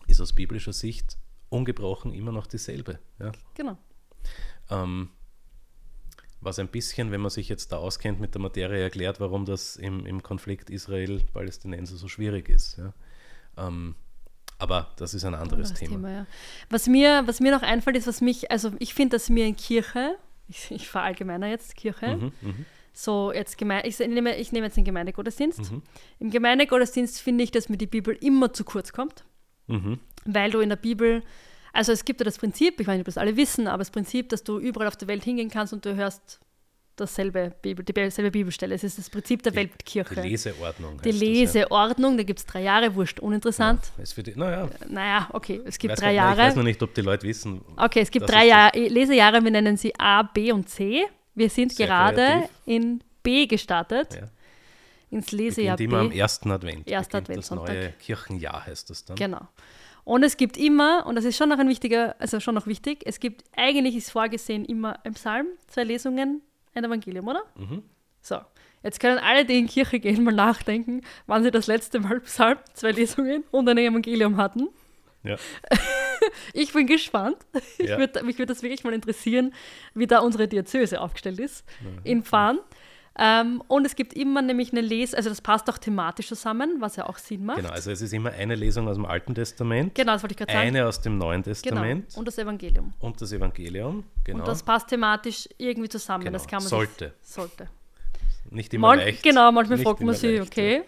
ist aus biblischer Sicht ungebrochen immer noch dieselbe. Ja? Genau. Ähm, was ein bisschen, wenn man sich jetzt da auskennt mit der Materie, erklärt, warum das im, im Konflikt Israel-Palästinenser so schwierig ist. Ja? Ähm, aber das ist ein anderes, Anderes Thema. Thema, ja. Was mir, was mir noch einfällt, ist, was mich, also ich finde, dass mir in Kirche, ich, ich verallgemeiner jetzt Kirche, Mhm, mhm, so jetzt geme ich, nehme, ich nehme jetzt den Gemeindegottesdienst. Mhm. Im Gemeindegottesdienst finde ich, dass mir die Bibel immer zu kurz kommt, mhm. weil du in der Bibel, also es gibt ja das Prinzip, ich weiß nicht, ob das alle wissen, aber das Prinzip, dass du überall auf der Welt hingehen kannst und du hörst dasselbe Bibel, dieselbe Bibelstelle. Es ist das Prinzip der Die Weltkirche. Leseordnung. Die heißt das, Leseordnung, da gibt es drei Jahre, wurscht, uninteressant. Ja. Für die, naja, Naja, okay, es gibt weiß drei nein, Ich Jahre. weiß noch nicht, ob die Leute wissen. Okay, es gibt drei ist Jahr, Lesejahre, wir nennen sie A, B und C. Wir sind Sehr gerade kreativ. in B gestartet, Ja. ins Lesejahr Beginnt immer am B. ersten Advent. Erster beginnt das neue Kirchenjahr heißt das dann. Genau. Und es gibt immer, und das ist schon noch ein wichtiger, also schon noch wichtig, es gibt, eigentlich ist vorgesehen immer im Psalm zwei Lesungen, ein Evangelium, oder? Mhm. So, jetzt können alle, die in Kirche gehen, mal nachdenken, wann sie das letzte Mal Psalm, zwei Lesungen und ein Evangelium hatten. Ja. Ich bin gespannt. Ich Ja. würd, mich würde das wirklich mal interessieren, wie da unsere Diözese aufgestellt ist in Fahren. Ähm, und es gibt immer nämlich eine Les, also das passt auch thematisch zusammen, was ja auch Sinn macht. Genau, also es ist immer eine Lesung aus dem Alten Testament, Genau, das wollte ich gerade sagen. eine aus dem Neuen genau. Testament Und das Evangelium. und das Evangelium. Genau. Und das passt thematisch irgendwie zusammen. Genau. Das kann man Sollte. Sich, sollte. nicht immer Man, leicht. genau, manchmal nicht fragt man sich, leicht, okay.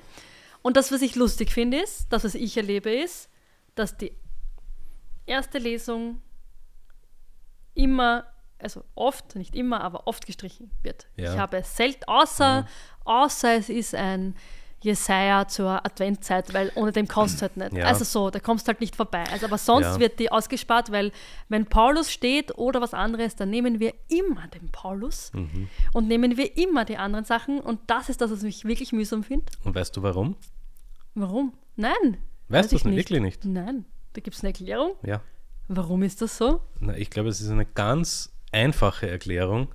Und das, was ich lustig finde, ist, das, was ich erlebe, ist, dass die erste Lesung immer, also oft, nicht immer, aber oft gestrichen wird. Ja. Ich habe selten, außer, außer es ist ein Jesaja zur Adventzeit, weil ohne dem kommst du halt nicht. Ja. Also so, da kommst du halt nicht vorbei. Also aber sonst Ja. wird die ausgespart, weil wenn Paulus steht oder was anderes, dann nehmen wir immer den Paulus Mhm. und nehmen wir immer die anderen Sachen und das ist das, was ich wirklich mühsam finde. Und weißt du warum? Warum? Nein. Weißt weiß du es nicht? Wirklich nicht? Nein. Da gibt es eine Erklärung. Ja. Warum ist das so? Na, ich glaube, es ist eine ganz einfache Erklärung.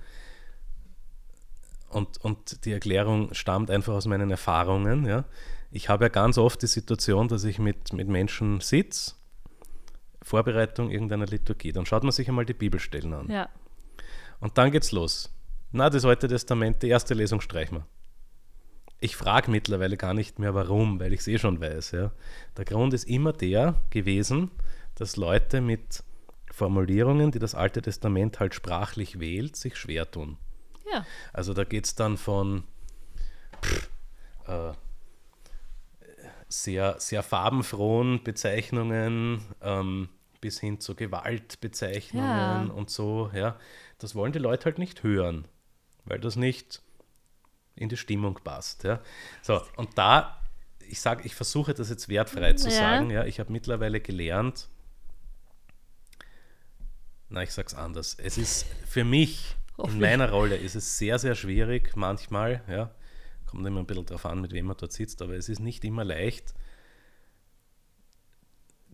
Und, und die Erklärung stammt einfach aus meinen Erfahrungen. Ja. Ich habe ja ganz oft die Situation, dass ich mit, mit Menschen sitze, Vorbereitung irgendeiner Liturgie. Dann schaut man sich einmal die Bibelstellen an. Ja. Und dann geht's los. Na, das Alte Testament, die erste Lesung streichen wir. Ich frage mittlerweile gar nicht mehr warum, weil ich es eh schon weiß. Ja. Der Grund ist immer der gewesen, dass Leute mit Formulierungen, die das Alte Testament halt sprachlich wählt, sich schwer tun. Ja. Also da geht es dann von pff, äh, sehr, sehr farbenfrohen Bezeichnungen ähm, bis hin zu Gewaltbezeichnungen Ja. und so. Ja. Das wollen die Leute halt nicht hören, weil das nicht in die Stimmung passt. Ja. So, und da, ich sage, ich versuche das jetzt wertfrei zu Ja. sagen. Ja. Ich habe mittlerweile gelernt, na, ich sag's anders. Es ist für mich, in meiner Rolle, ist es sehr, sehr schwierig manchmal, ja. Kommt immer ein bisschen drauf an, mit wem man dort sitzt, aber es ist nicht immer leicht,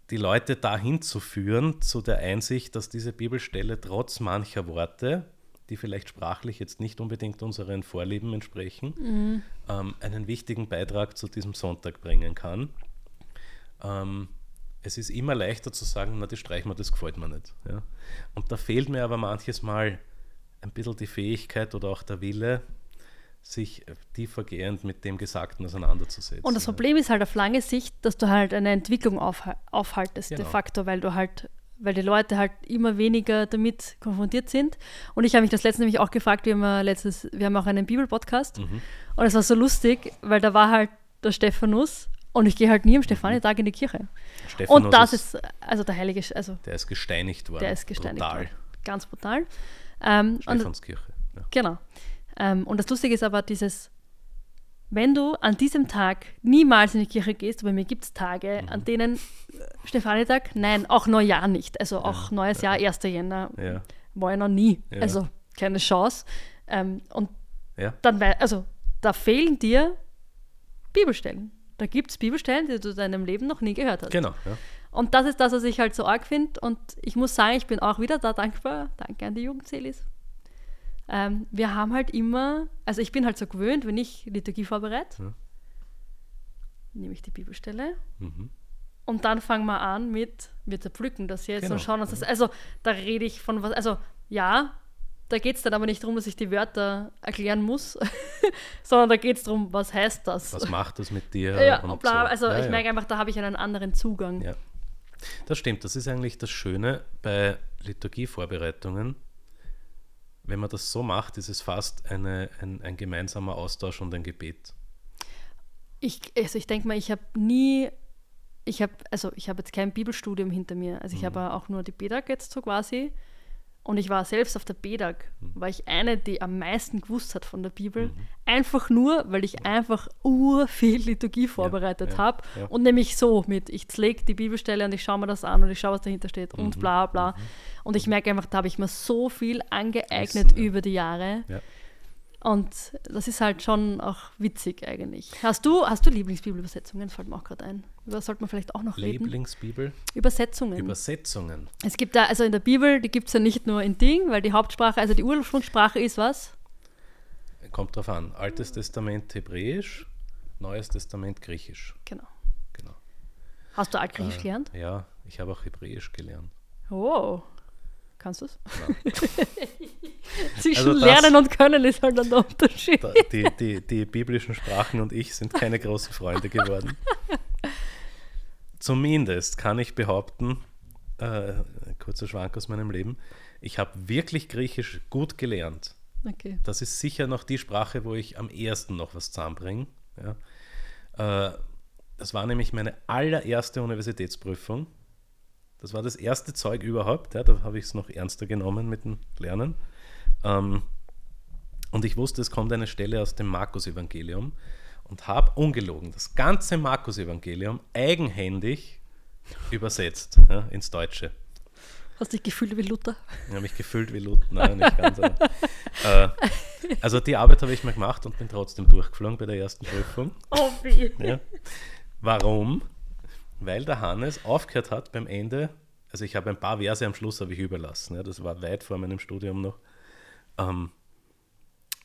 die Leute dahin zu führen, zu der Einsicht, dass diese Bibelstelle trotz mancher Worte, die vielleicht sprachlich jetzt nicht unbedingt unseren Vorlieben entsprechen, ähm, einen wichtigen Beitrag zu diesem Sonntag bringen kann. Ähm, es ist immer leichter zu sagen, na, das streichen wir, das gefällt mir nicht. Ja? Und da fehlt mir aber manches Mal ein bisschen die Fähigkeit oder auch der Wille, sich tiefergehend mit dem Gesagten auseinanderzusetzen. Und das ja. Problem ist halt auf lange Sicht, dass du halt eine Entwicklung aufha- aufhaltest, de Genau. facto, weil du halt, weil die Leute halt immer weniger damit konfrontiert sind. Und ich habe mich das letzte nämlich auch gefragt, wir haben letztes, wir haben auch einen Bibel-Podcast Mhm. und es war so lustig, weil da war halt der Stephanus und ich gehe halt nie am Stephanitag in die Kirche. Stephanus Und das ist, also der Heilige, also Der ist gesteinigt worden. der ist gesteinigt Brutal. worden. Ganz brutal. Ähm, Stephanskirche. Ja. Genau. Ähm, und das Lustige ist aber dieses, wenn du an diesem Tag niemals in die Kirche gehst, bei mir gibt es Tage, Mhm. an denen äh, Stefanitag, nein, auch Neujahr nicht. Also auch neues Jahr, 1. Jänner, Ja. war ich noch nie. Ja. Also keine Chance. Ähm, und Ja. dann, also da fehlen dir Bibelstellen. Da gibt es Bibelstellen, die du in deinem Leben noch nie gehört hast. Genau. Ja. Und das ist das, was ich halt so arg finde. Und ich muss sagen, ich bin auch wieder da dankbar. Danke an die Jugendselis. Ähm, wir haben halt immer, also ich bin halt so gewöhnt, wenn ich Liturgie vorbereite, Ja. nehme ich die Bibelstelle Mhm. und dann fangen wir an mit, wir zerpflücken das jetzt Genau. und schauen uns das, also da rede ich von was, also ja, da geht es dann aber nicht darum, dass ich die Wörter erklären muss, sondern da geht es darum, was heißt das? Was macht das mit dir? ja, und bla, so. also Ja, ich ja. merke einfach, da habe ich einen anderen Zugang. Ja. Das stimmt, das ist eigentlich das Schöne bei Liturgievorbereitungen. Wenn man das so macht, ist es fast eine, ein, ein gemeinsamer Austausch und ein Gebet. Ich, also ich denke mal, ich habe nie, ich habe, also ich habe jetzt kein Bibelstudium hinter mir. Also ich habe auch nur die BEDAG jetzt so quasi. Und ich war selbst auf der BEDAG, war ich eine, die am meisten gewusst hat von der Bibel. Einfach nur, weil ich einfach ur viel Liturgie vorbereitet ja, habe. ja. Und nämlich so mit, ich lege die Bibelstelle und ich schaue mir das an und ich schaue, was dahinter steht Mhm. und bla bla. Und ich merke einfach, da habe ich mir so viel angeeignet Wissen, ja. über die Jahre. Und das ist halt schon auch witzig eigentlich. Hast du, hast du Lieblingsbibelübersetzungen? Fällt mir auch gerade ein. Über sollte man vielleicht auch noch reden. Lieblingsbibel, Übersetzungen. Übersetzungen. es gibt da, also in der Bibel, die gibt es ja nicht nur in Ding, weil die Hauptsprache, also die Ursprungssprache ist was? Kommt drauf an. Altes Testament Hebräisch, Neues Testament Griechisch. Genau. Genau. Hast du Altgriechisch Äh, gelernt? Ja, ich habe auch Hebräisch gelernt. Oh. Kannst du es? Zwischen Also Lernen und Können ist halt der Unterschied. Die, die, die biblischen Sprachen und ich sind keine großen Freunde geworden. Zumindest kann ich behaupten, äh, kurzer Schwank aus meinem Leben, ich habe wirklich Griechisch gut gelernt. Okay. Das ist sicher noch die Sprache, wo ich am ehesten noch was zusammenbringe. Ja. Äh, das war nämlich meine allererste Universitätsprüfung. Das war das erste Zeug überhaupt. Ja, da habe ich es noch ernster genommen mit dem Lernen. Ähm, und ich wusste, es kommt eine Stelle aus dem Markus-Evangelium und habe ungelogen das ganze Markus-Evangelium eigenhändig übersetzt ja, ins Deutsche. Hast dich gefühlt wie Luther? Ich habe mich gefühlt wie Luther. Nein, nicht ganz. Aber, äh, also die Arbeit habe ich mal gemacht und bin trotzdem durchgeflogen bei der ersten Prüfung. Oh, wie? Ja. Warum? Weil der Hannes aufgehört hat beim Ende. Also ich habe ein paar Verse am Schluss habe ich überlassen. Ja, das war weit vor meinem Studium noch. Ähm,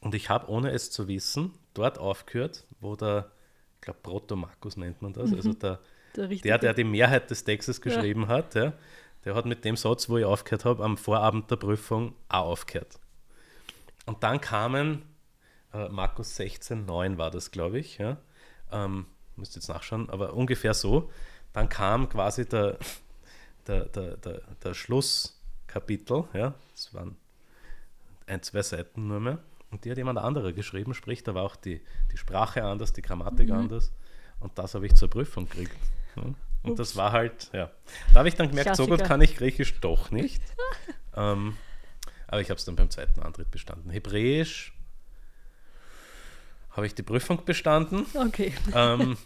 und ich habe, ohne es zu wissen, dort aufgehört, wo der, ich glaube, Proto-Markus nennt man das, also der, Der, richtige. der, der die Mehrheit des Textes geschrieben hat, ja, der hat mit dem Satz, wo ich aufgehört habe, am Vorabend der Prüfung auch aufgehört. Und dann kamen, äh, Markus 16, 9 war das, glaube ich, ja, ähm, müsst jetzt nachschauen, aber ungefähr so. Dann kam quasi der, der, der, der, der Schlusskapitel, ja, das waren ein, zwei Seiten nur mehr. Und die hat jemand anderer geschrieben, sprich, da war auch die, die Sprache anders, die Grammatik Mhm. anders. Und das habe ich zur Prüfung gekriegt. Und das Ups. war halt, ja. Da habe ich dann gemerkt, so gut Klassiker. kann ich Griechisch doch nicht. ähm, aber ich habe es dann beim zweiten Antritt bestanden. Hebräisch habe ich die Prüfung bestanden. Okay. ähm,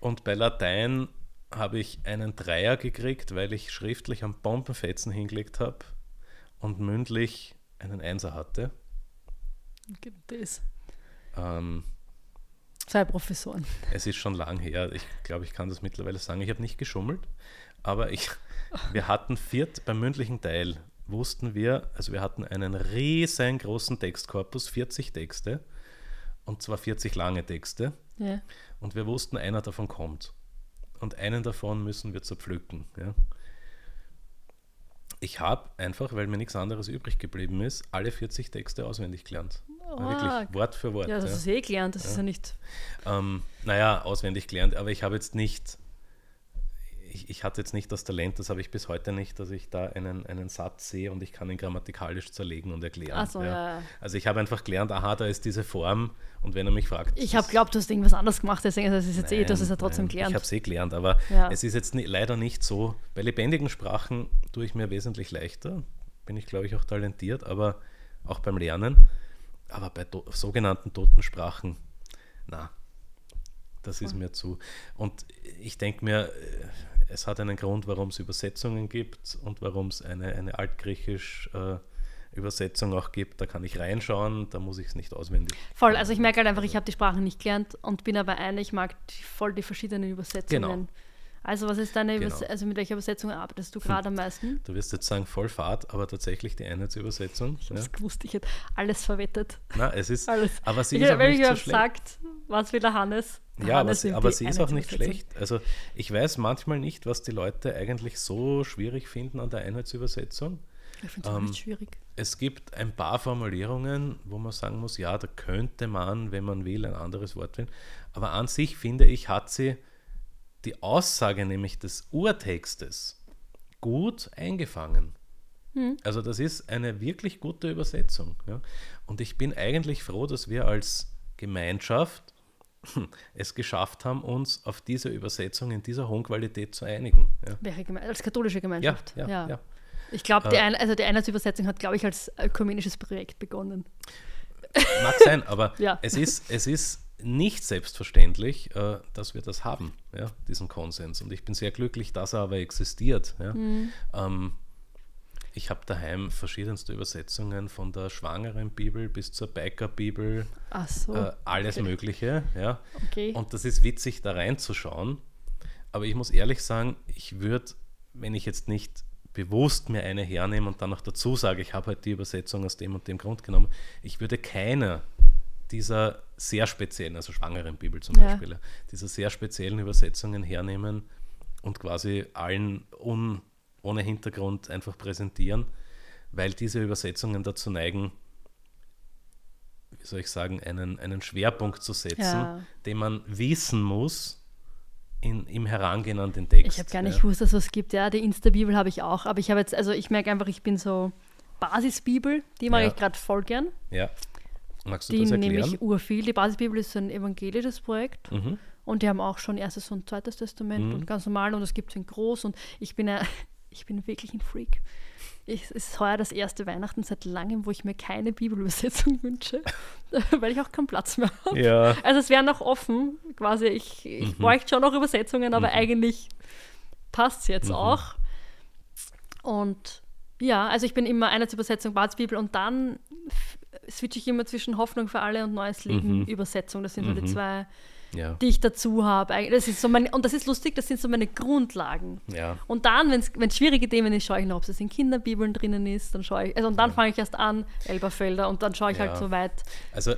und bei Latein habe ich einen Dreier gekriegt, weil ich schriftlich am Bombenfetzen hingelegt habe und mündlich einen Einser hatte. okay. Das. Ähm, Zwei Professoren. es ist schon lang her. Ich glaube, ich kann das mittlerweile sagen. Ich habe nicht geschummelt, aber ich, wir hatten viert beim mündlichen Teil wussten wir, also wir hatten einen riesengroßen Textkorpus, 40 Texte und zwar 40 lange Texte Ja. und wir wussten, einer davon kommt und einen davon müssen wir zerpflücken. Ja. Ich habe einfach, weil mir nichts anderes übrig geblieben ist, alle 40 Texte auswendig gelernt. Wirklich Arg. Wort für Wort. Ja, das ja. ist eh gelernt, das ist ja nicht. Ähm, naja, auswendig gelernt, aber ich habe jetzt nicht, ich, ich hatte jetzt nicht das Talent, das habe ich bis heute nicht, dass ich da einen, einen Satz sehe und ich kann ihn grammatikalisch zerlegen und erklären. So, ja, ja. Also ich habe einfach gelernt, aha, da ist diese Form und wenn er mich fragt. Ich das- habe glaubt, du hast irgendwas anderes gemacht, deswegen das ist jetzt eh, du hast es ja Nein, trotzdem nein, gelernt. Ich habe es eh gelernt, aber Ja. es ist jetzt ni- leider nicht so. Bei lebendigen Sprachen tue ich mir wesentlich leichter. Bin ich, glaube ich, auch talentiert, aber auch beim Lernen. Aber bei sogenannten toten Sprachen, na, das ist mir zu. Und ich denke mir, es hat einen Grund, warum es Übersetzungen gibt und warum es eine, eine altgriechisch äh, Übersetzung auch gibt. Da kann ich reinschauen, da muss ich es nicht auswendig. Voll, also ich merke halt einfach, ich habe die Sprachen nicht gelernt und bin aber eine, ich mag die, voll die verschiedenen Übersetzungen. Genau. Also was ist deine Genau. Also mit welcher Übersetzung arbeitest du gerade am meisten? Du wirst jetzt sagen, voll Fahrt, aber tatsächlich die Einheitsübersetzung. Ja. Das wusste ich jetzt. Alles verwettet. Na, es ist, Alles. aber sie Ich, ist auch wenn nicht ich so schlecht. sagt, was will der Hannes? Der Ja, aber, Hannes aber die sie ist auch nicht schlecht. Also ich weiß manchmal nicht, was die Leute eigentlich so schwierig finden an der Einheitsübersetzung. Ich finde es Ähm, nicht schwierig. Es gibt ein paar Formulierungen, wo man sagen muss, ja, da könnte man, wenn man will, ein anderes Wort wählen. Aber an sich finde ich, hat sie die Aussage nämlich des Urtextes gut eingefangen. Hm. Also das ist eine wirklich gute Übersetzung. Ja. Und ich bin eigentlich froh, dass wir als Gemeinschaft es geschafft haben, uns auf diese Übersetzung in dieser hohen Qualität zu einigen. Ja, Welche als katholische ja, Gemeinschaft. ja. ja. Ich glaube, die, Äh, ein also die Einheitsübersetzung hat, glaube ich, als ökumenisches Projekt begonnen. Mag sein, aber Ja. es, ist, es ist nicht selbstverständlich, äh, dass wir das haben, ja, diesen Konsens. Und ich bin sehr glücklich, dass er aber existiert. Ja. Mhm. Ähm, ich habe daheim verschiedenste Übersetzungen von der schwangeren Bibel bis zur Biker-Bibel, so, äh, alles okay. Mögliche. Ja. okay. Und das ist witzig, da reinzuschauen. Aber ich muss ehrlich sagen, ich würde, wenn ich jetzt nicht bewusst mir eine hernehme und dann noch dazu sage, ich habe halt die Übersetzung aus dem und dem Grund genommen, ich würde keine dieser sehr speziellen, also schwangeren Bibel zum Ja. Beispiel, dieser sehr speziellen Übersetzungen hernehmen und quasi allen un, ohne Hintergrund einfach präsentieren, weil diese Übersetzungen dazu neigen, wie soll ich sagen, einen, einen Schwerpunkt zu setzen, Ja. den man wissen muss in, im Herangehen an den Text. Ich habe gar nicht ja. gewusst, dass es gibt. Ja, die Insta-Bibel habe ich auch. Aber ich habe jetzt, also ich merke einfach, ich bin so Basisbibel, die mag Ja. ich gerade voll gern. Ja. Magst du Die das nehme erklären? ich urviel. Die Basisbibel ist ein evangelisches Projekt. Mhm. Und die haben auch schon erstes und zweites Testament Mhm. und ganz normal und es gibt es in groß und ich bin, ein- ich bin wirklich ein Freak. Ich, es ist heuer das erste Weihnachten seit langem, wo ich mir keine Bibelübersetzung wünsche, weil ich auch keinen Platz mehr habe. Ja. Also es wäre noch offen, quasi ich, ich Mhm. bräuchte schon noch Übersetzungen, aber Mhm. eigentlich passt es jetzt Mhm. auch. Und ja, also ich bin immer Einheitsübersetzung, Basisbibel und dann switche ich immer zwischen Hoffnung für alle und Neues Leben Mhm. Übersetzung. Das sind so die Mhm. zwei Ja. die ich dazu habe. Das ist so mein, und das ist lustig, das sind so meine Grundlagen. Ja. Und dann, wenn es schwierige Themen ist, schaue ich noch, ob es in Kinderbibeln drinnen ist. Dann schaue ich, also und dann fange ich erst an, Elberfelder, und dann schaue ich Ja. halt so weit. Also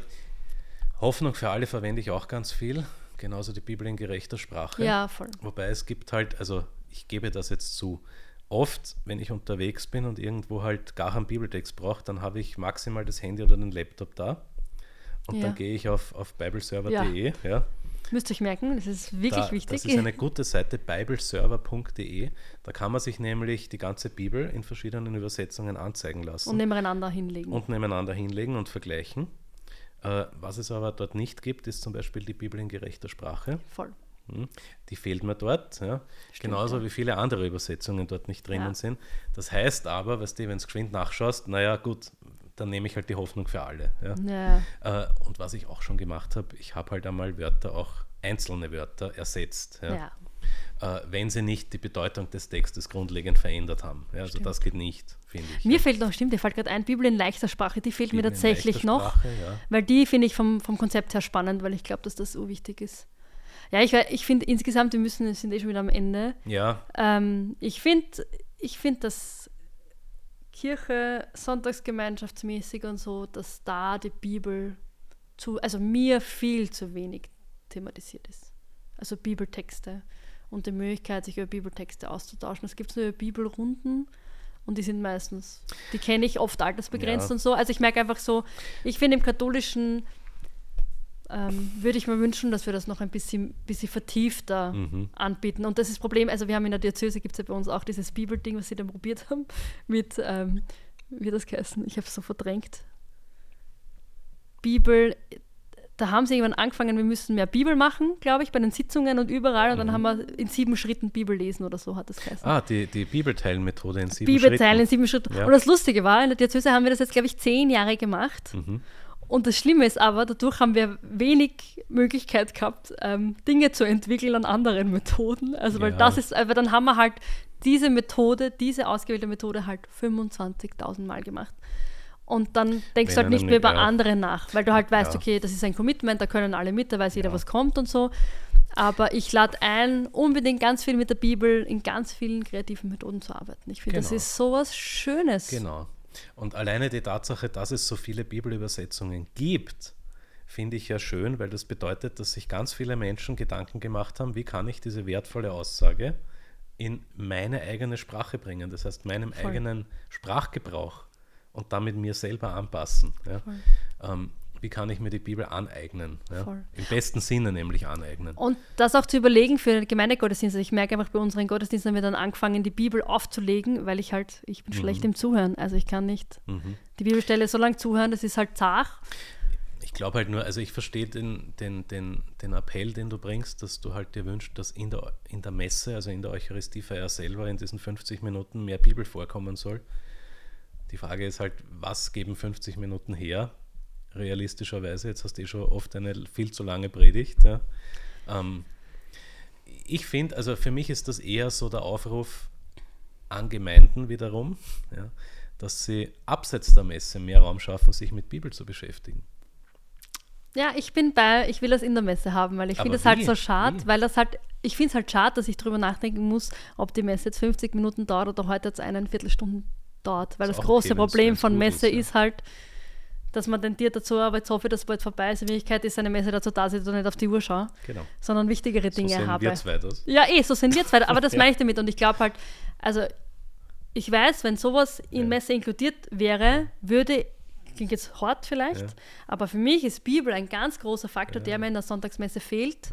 Hoffnung für alle verwende ich auch ganz viel. Genauso die Bibel in gerechter Sprache. Ja, voll. Wobei es gibt halt, also ich gebe das jetzt zu, oft, wenn ich unterwegs bin und irgendwo halt gar einen Bibeltext brauche, dann habe ich maximal das Handy oder den Laptop da. Und Ja. dann gehe ich auf, auf bibleserver.de. Ja. Müsst ihr euch merken, das ist wirklich da, wichtig. Das ist eine gute Seite, bibleserver.de. Da kann man sich nämlich die ganze Bibel in verschiedenen Übersetzungen anzeigen lassen und nebeneinander hinlegen. und nebeneinander hinlegen und vergleichen. Äh, was es aber dort nicht gibt, ist zum Beispiel die Bibel in gerechter Sprache. voll. Hm, Die fehlt mir dort. Ja. Genauso ja. wie viele andere Übersetzungen dort nicht drinnen Ja. sind. Das heißt aber, weißt du, wenn du geschwind nachschaust, naja, gut, dann nehme ich halt die Hoffnung für alle. Ja. Äh, und was ich auch schon gemacht habe, ich habe halt einmal Wörter, auch einzelne Wörter ersetzt. Äh, wenn sie nicht die Bedeutung des Textes grundlegend verändert haben. Also Stimmt. das geht nicht, finde ich. Mir fehlt noch, stimmt, dir fällt gerade ein, Bibel in leichter Sprache, die fehlt mir Bibel in tatsächlich noch. Weil die finde ich vom, vom Konzept her spannend, weil ich glaube, dass das urwichtig ist. Ja, ich, ich finde insgesamt, wir müssen, wir sind eh schon wieder am Ende. Ja, Ähm, ich finde, ich find, dass Kirche sonntagsgemeinschaftsmäßig und so, dass da die Bibel zu, also mir viel zu wenig thematisiert ist. Also Bibeltexte und die Möglichkeit, sich über Bibeltexte auszutauschen. Es gibt nur Bibelrunden und die sind meistens, die kenne ich oft altersbegrenzt Ja. und so. Also ich merke einfach so, ich finde im katholischen ähm, würde ich mir wünschen, dass wir das noch ein bisschen, bisschen vertiefter Mhm. anbieten. Und das ist das Problem, also wir haben in der Diözese, gibt es ja bei uns auch dieses Bibelding, was sie dann probiert haben, mit, ähm, wie das geheißen? Ich habe es so verdrängt. Bibel, da haben sie irgendwann angefangen, wir müssen mehr Bibel machen, glaube ich, bei den Sitzungen und überall. Und dann Mhm. haben wir in sieben Schritten Bibel lesen oder so hat das geheißen. ah, die, die Bibelteilenmethode in sieben Bibelteilen in Schritten. sieben Schritten. Ja. Und das Lustige war, in der Diözese haben wir das jetzt, glaube ich, zehn Jahre gemacht. Mhm. Und das Schlimme ist aber, dadurch haben wir wenig Möglichkeit gehabt, ähm, Dinge zu entwickeln an anderen Methoden. Also, weil Ja. das ist, aber dann haben wir halt diese Methode, diese ausgewählte Methode halt 25.000 Mal gemacht. Und dann denkst du Wenn halt nicht mehr über ja. andere nach, weil du halt weißt, Ja. okay, das ist ein Commitment, da können alle mit, da weiß jeder, was kommt und so. Aber ich lade ein, unbedingt ganz viel mit der Bibel in ganz vielen kreativen Methoden zu arbeiten. Ich finde, Genau. das ist sowas Schönes. Genau. Und alleine die Tatsache, dass es so viele Bibelübersetzungen gibt, finde ich ja schön, weil das bedeutet, dass sich ganz viele Menschen Gedanken gemacht haben, wie kann ich diese wertvolle Aussage in meine eigene Sprache bringen, das heißt meinem Voll. eigenen Sprachgebrauch und damit mir selber anpassen. Ja? Ähm, wie kann ich mir die Bibel aneignen? Ja? Im besten Sinne nämlich aneignen. Und das auch zu überlegen für den Gemeindegottesdienst. Ich merke einfach, bei unseren Gottesdiensten haben wir dann angefangen, die Bibel aufzulegen, weil ich halt, ich bin schlecht im Zuhören. Also ich kann nicht Mhm. die Bibelstelle so lange zuhören, das ist halt zart. Ich glaube halt nur, also ich verstehe den, den, den, den Appell, den du bringst, dass du halt dir wünschst, dass in der, in der Messe, also in der Eucharistiefeier selber in diesen 50 Minuten mehr Bibel vorkommen soll. Die Frage ist halt, was geben 50 Minuten her? Realistischerweise, jetzt hast du eh schon oft eine viel zu lange Predigt. Ja. Ähm, ich finde, also für mich ist das eher so der Aufruf an Gemeinden wiederum, ja, dass sie abseits der Messe mehr Raum schaffen, sich mit Bibel zu beschäftigen. Ja, ich bin bei, ich will das in der Messe haben, weil ich finde es halt so schade, weil das halt, ich finde es halt schade, dass ich drüber nachdenken muss, ob die Messe jetzt 50 Minuten dauert oder heute jetzt eine Viertelstunde dauert. Weil das auch große okay, Problem von Messe ist, ja. ist halt, dass man tendiert dazu, aber jetzt hoffe ich, dass bald vorbei ist. In Wirklichkeit ist eine Messe dazu da, dass ich nicht auf die Uhr schaue, Genau. sondern wichtigere So Dinge sehen habe. wir zwei das. Ja, eh, so sind wir zwei. Aber das Ja. meine ich damit. Und ich glaube halt, also ich weiß, wenn sowas in Ja. Messe inkludiert wäre, würde, klingt jetzt hart vielleicht, Ja. aber für mich ist Bibel ein ganz großer Faktor, Ja. der mir in der Sonntagsmesse fehlt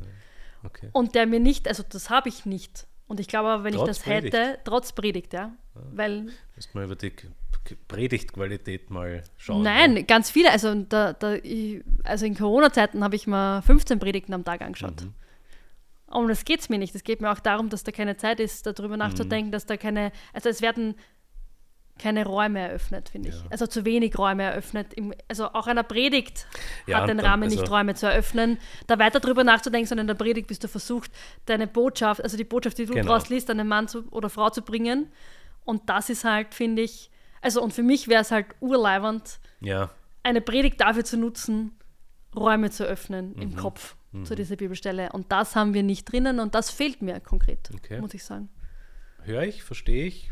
Okay. und der mir nicht, also das habe ich nicht. Und ich glaube aber, wenn Trotz ich das hätte, trotz Predigt, ja. Weil, Müssen wir über die Predigtqualität mal schauen. nein, Ja. ganz viele, also, da, da, ich, also in Corona-Zeiten habe ich mal 15 Predigten am Tag angeschaut. Mhm. Um das geht es mir nicht. Es geht mir auch darum, dass da keine Zeit ist, darüber nachzudenken, dass da keine, also es werden keine Räume eröffnet, finde ich. Ja. Also zu wenig Räume eröffnet. Im, also auch einer Predigt Ja, hat den dann- Rahmen also- nicht Räume zu eröffnen, da weiter drüber nachzudenken, sondern in der Predigt bist du versucht, deine Botschaft, also die Botschaft, die du Genau. draus liest, an einen Mann zu, oder Frau zu bringen. Und das ist halt, finde ich, also und für mich wäre es halt urleibernd, Ja, eine Predigt dafür zu nutzen, Räume zu öffnen Mhm. im Kopf zu dieser Bibelstelle. Und das haben wir nicht drinnen und das fehlt mir konkret, Okay. muss ich sagen. höre ich, verstehe ich.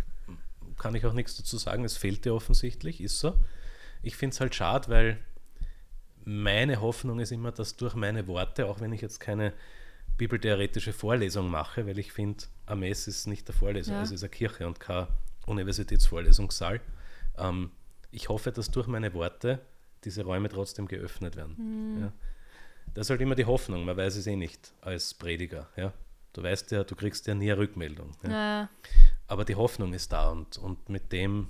Kann ich auch nichts dazu sagen. Es fehlt dir offensichtlich, ist so. Ich finde es halt schade, weil meine Hoffnung ist immer, dass durch meine Worte, auch wenn ich jetzt keine bibeltheoretische Vorlesung mache, weil ich finde, AMS ist nicht der Vorleser, Ja. es ist eine Kirche und kein Universitätsvorlesungssaal. Ähm, ich hoffe, dass durch meine Worte diese Räume trotzdem geöffnet werden. Ja. Das ist halt immer die Hoffnung, man weiß es eh nicht als Prediger. Ja. Du weißt ja, du kriegst ja nie eine Rückmeldung. Ja. Ja. Aber die Hoffnung ist da und, und mit dem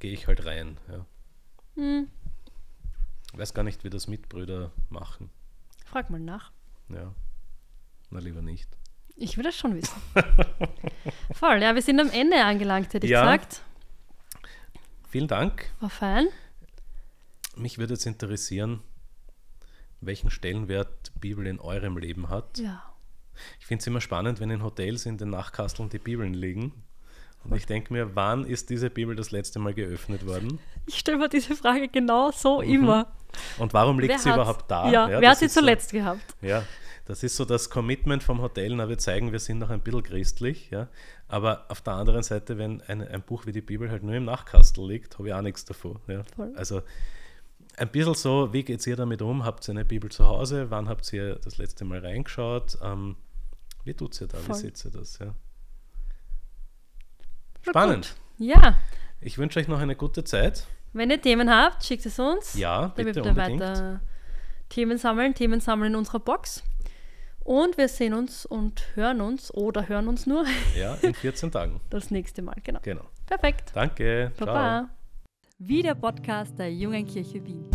gehe ich halt rein. Ja. Hm, Ich weiß gar nicht, wie das Mitbrüder machen. frag mal nach. Ja. Na, lieber nicht. Ich will das schon wissen. Voll, ja, wir sind am Ende angelangt, hätte ich Ja. gesagt. Vielen Dank. War fein. Mich würde jetzt interessieren, welchen Stellenwert Bibel in eurem Leben hat. Ja. Ich finde es immer spannend, wenn in Hotels in den Nachkasteln die Bibeln liegen. Und ich denke mir, wann ist diese Bibel das letzte Mal geöffnet worden? Ich stelle mir diese Frage genau so Mhm. immer. Und warum liegt Wer sie hat's- überhaupt da? Ja, wer das hat sie ist so- zuletzt gehabt? Ja, das ist so das Commitment vom Hotel, na, wir zeigen, wir sind noch ein bisschen christlich, ja. Aber auf der anderen Seite, wenn ein, ein Buch wie die Bibel halt nur im Nachkastel liegt, habe ich auch nichts davon. Ja. Voll. Also ein bisschen so, wie geht ihr damit um? Habt ihr eine Bibel zu Hause? Wann habt ihr das letzte Mal reingeschaut? Ähm, wie tut ihr da? Voll. Wie seht ihr das? Ja. Spannend. gut. Ja. Ich wünsche euch noch eine gute Zeit. Wenn ihr Themen habt, schickt es uns. Ja, bitte wird wir unbedingt. weiter Themen sammeln, Themen sammeln in unserer Box. Und wir sehen uns und hören uns oder hören uns nur Ja, in 14 Tagen. das nächste Mal. Genau. Genau. Perfekt. Danke. Ciao. Baba. Wie der Podcast der Jungen Kirche Wien.